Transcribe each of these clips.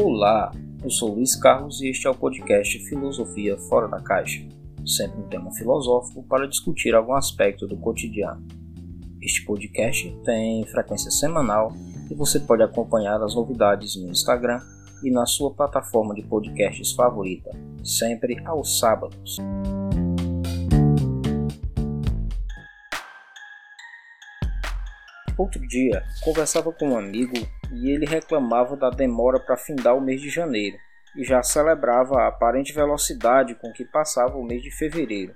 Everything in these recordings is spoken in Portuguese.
Olá, eu sou Luiz Carlos e este é o podcast Filosofia Fora da Caixa, sempre um tema filosófico para discutir algum aspecto do cotidiano. Este podcast tem frequência semanal e você pode acompanhar as novidades no Instagram e na sua plataforma de podcasts favorita, sempre aos sábados. Outro dia, conversava com um amigo e ele reclamava da demora para findar o mês de janeiro e já celebrava a aparente velocidade com que passava o mês de fevereiro.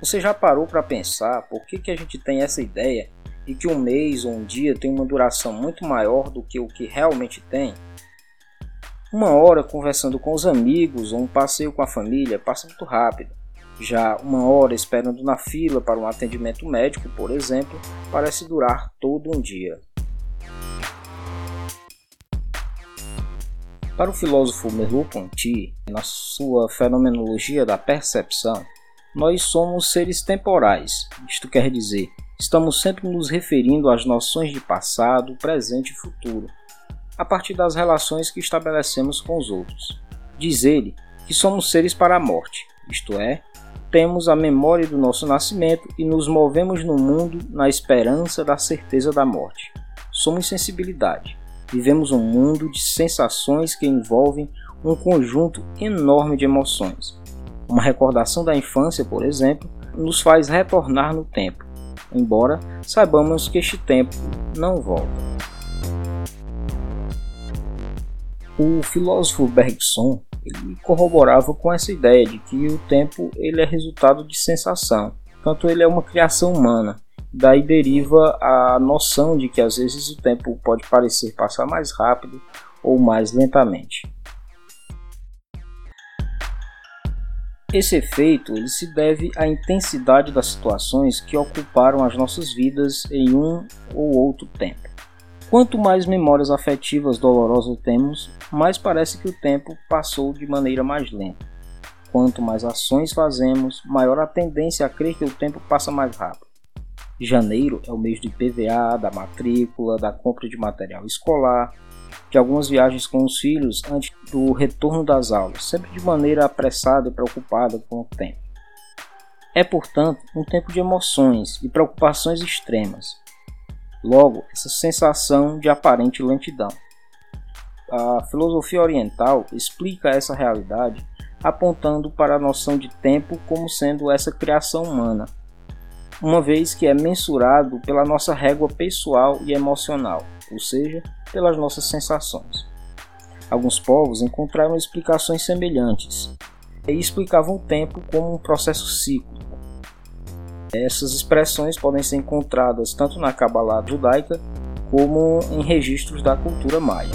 Você já parou para pensar por que, que a gente tem essa ideia de que um mês ou um dia tem uma duração muito maior do que o que realmente tem? Uma hora conversando com os amigos ou um passeio com a família passa muito rápido. Já uma hora esperando na fila para um atendimento médico, por exemplo, parece durar todo um dia. Para o filósofo Merleau-Ponty, na sua fenomenologia da percepção, nós somos seres temporais. Isto quer dizer, estamos sempre nos referindo às noções de passado, presente e futuro, a partir das relações que estabelecemos com os outros. Diz ele que somos seres para a morte, isto é, temos a memória do nosso nascimento e nos movemos no mundo na esperança da certeza da morte. Somos sensibilidade. Vivemos um mundo de sensações que envolvem um conjunto enorme de emoções. Uma recordação da infância, por exemplo, nos faz retornar no tempo, embora saibamos que este tempo não volta. O filósofo Bergson ele corroborava com essa ideia de que o tempo ele é resultado de sensação, tanto ele é uma criação humana. Daí deriva a noção de que às vezes o tempo pode parecer passar mais rápido ou mais lentamente. Esse efeito ele se deve à intensidade das situações que ocuparam as nossas vidas em um ou outro tempo. Quanto mais memórias afetivas dolorosas temos, mais parece que o tempo passou de maneira mais lenta. Quanto mais ações fazemos, maior a tendência a crer que o tempo passa mais rápido. Janeiro é o mês de PVA, da matrícula, da compra de material escolar, de algumas viagens com os filhos antes do retorno das aulas, sempre de maneira apressada e preocupada com o tempo. É, portanto, um tempo de emoções e preocupações extremas, Logo, essa sensação de aparente lentidão. A filosofia oriental explica essa realidade apontando para a noção de tempo como sendo essa criação humana, uma vez que é mensurado pela nossa régua pessoal e emocional, ou seja, pelas nossas sensações. Alguns povos encontraram explicações semelhantes e explicavam o tempo como um processo cíclico essas expressões podem ser encontradas tanto na Kabbalah judaica como em registros da cultura maia.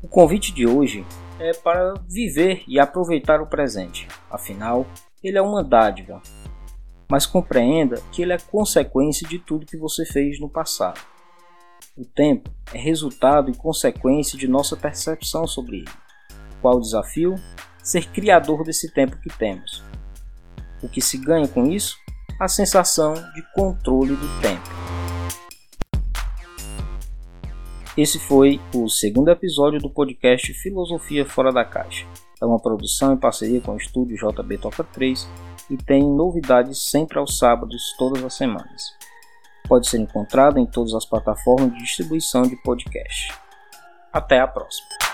O convite de hoje é para viver e aproveitar o presente, afinal, ele é uma dádiva. Mas compreenda que ele é consequência de tudo que você fez no passado. O tempo é resultado e consequência de nossa percepção sobre ele. Qual o desafio? ser criador desse tempo que temos. O que se ganha com isso? A sensação de controle do tempo. Esse foi o segundo episódio do podcast Filosofia Fora da Caixa. É uma produção em parceria com o estúdio JB Toca 3 e tem novidades sempre aos sábados, todas as semanas. Pode ser encontrado em todas as plataformas de distribuição de podcast. Até a próxima!